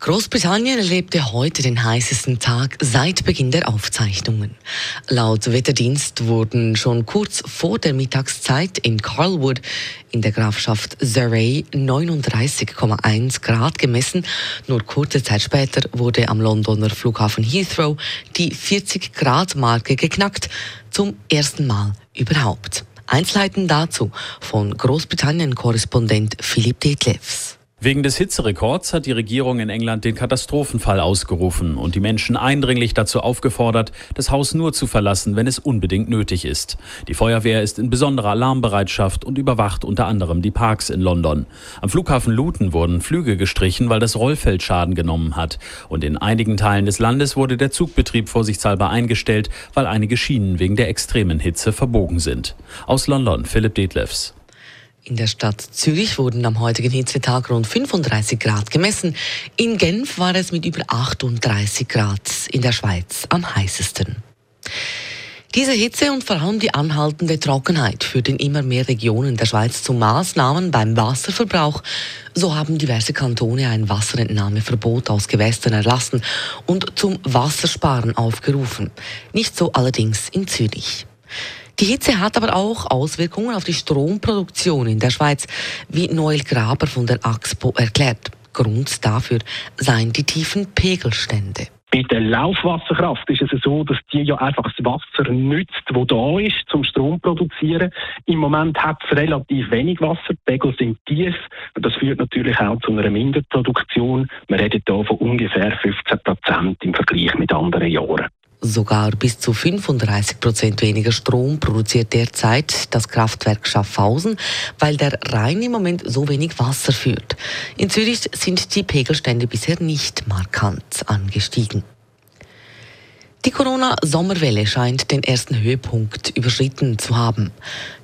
Großbritannien erlebte heute den heißesten Tag seit Beginn der Aufzeichnungen. Laut Wetterdienst wurden schon kurz vor der Mittagszeit in Carlwood in der Grafschaft Surrey 39,1 Grad gemessen. Nur kurze Zeit später wurde am Londoner Flughafen Heathrow die 40 Grad Marke geknackt. Zum ersten Mal überhaupt. Einzelheiten dazu von Großbritannien-Korrespondent Philipp Detlefs. Wegen des Hitzerekords hat die Regierung in England den Katastrophenfall ausgerufen und die Menschen eindringlich dazu aufgefordert, das Haus nur zu verlassen, wenn es unbedingt nötig ist. Die Feuerwehr ist in besonderer Alarmbereitschaft und überwacht unter anderem die Parks in London. Am Flughafen Luton wurden Flüge gestrichen, weil das Rollfeld Schaden genommen hat. Und in einigen Teilen des Landes wurde der Zugbetrieb vorsichtshalber eingestellt, weil einige Schienen wegen der extremen Hitze verbogen sind. Aus London Philipp Detlefs. In der Stadt Zürich wurden am heutigen Hitzetag rund 35 Grad gemessen. In Genf war es mit über 38 Grad in der Schweiz am heißesten. Diese Hitze und vor allem die anhaltende Trockenheit führt in immer mehr Regionen der Schweiz zu Maßnahmen beim Wasserverbrauch. So haben diverse Kantone ein Wasserentnahmeverbot aus Gewässern erlassen und zum Wassersparen aufgerufen. Nicht so allerdings in Zürich. Die Hitze hat aber auch Auswirkungen auf die Stromproduktion in der Schweiz, wie Noel Graber von der AXPO erklärt. Grund dafür seien die tiefen Pegelstände. Bei der Laufwasserkraft ist es so, dass die ja einfach das Wasser nützt, das da ist, zum Strom produzieren. Im Moment hat es relativ wenig Wasser, die Pegel sind tief. Das führt natürlich auch zu einer Minderproduktion. Wir reden hier von ungefähr 15 Prozent im Vergleich mit anderen Jahren. Sogar bis zu 35 Prozent weniger Strom produziert derzeit das Kraftwerk Schaffhausen, weil der Rhein im Moment so wenig Wasser führt. In Zürich sind die Pegelstände bisher nicht markant angestiegen. Die Corona-Sommerwelle scheint den ersten Höhepunkt überschritten zu haben.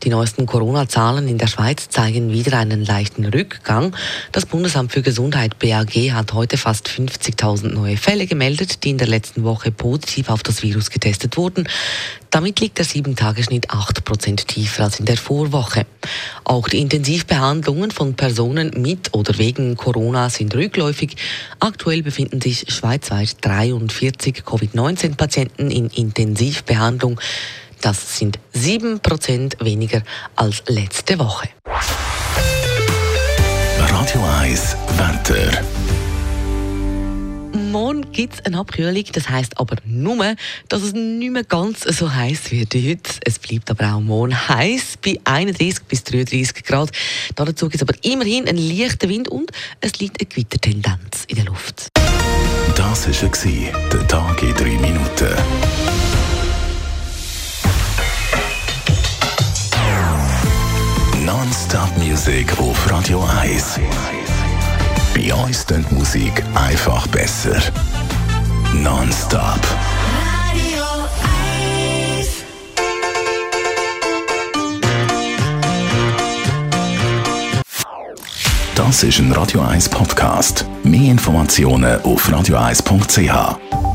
Die neuesten Corona-Zahlen in der Schweiz zeigen wieder einen leichten Rückgang. Das Bundesamt für Gesundheit BAG hat heute fast 50.000 neue Fälle gemeldet, die in der letzten Woche positiv auf das Virus getestet wurden. Damit liegt der 7-Tage-Schnitt 8% tiefer als in der Vorwoche. Auch die Intensivbehandlungen von Personen mit oder wegen Corona sind rückläufig. Aktuell befinden sich schweizweit 43 Covid-19-Patienten in Intensivbehandlung. Das sind 7% weniger als letzte Woche. Radio 1 Wetter morgen gibt es eine Abkühlung. Das heisst aber nur, dass es nicht mehr ganz so heiß wird wie heute. Es bleibt aber auch morgen heiß bei 31 bis 33 Grad. Dazu gibt es aber immerhin einen leichten Wind und es liegt eine Gewittertendenz in der Luft. Das war der Tag in drei Minuten. Non-Stop-Musik auf Radio 1. Uns klingt Musik einfach besser. Non-stop. Radio 1. Das ist ein Radio 1 Podcast. Mehr Informationen auf radio1.ch.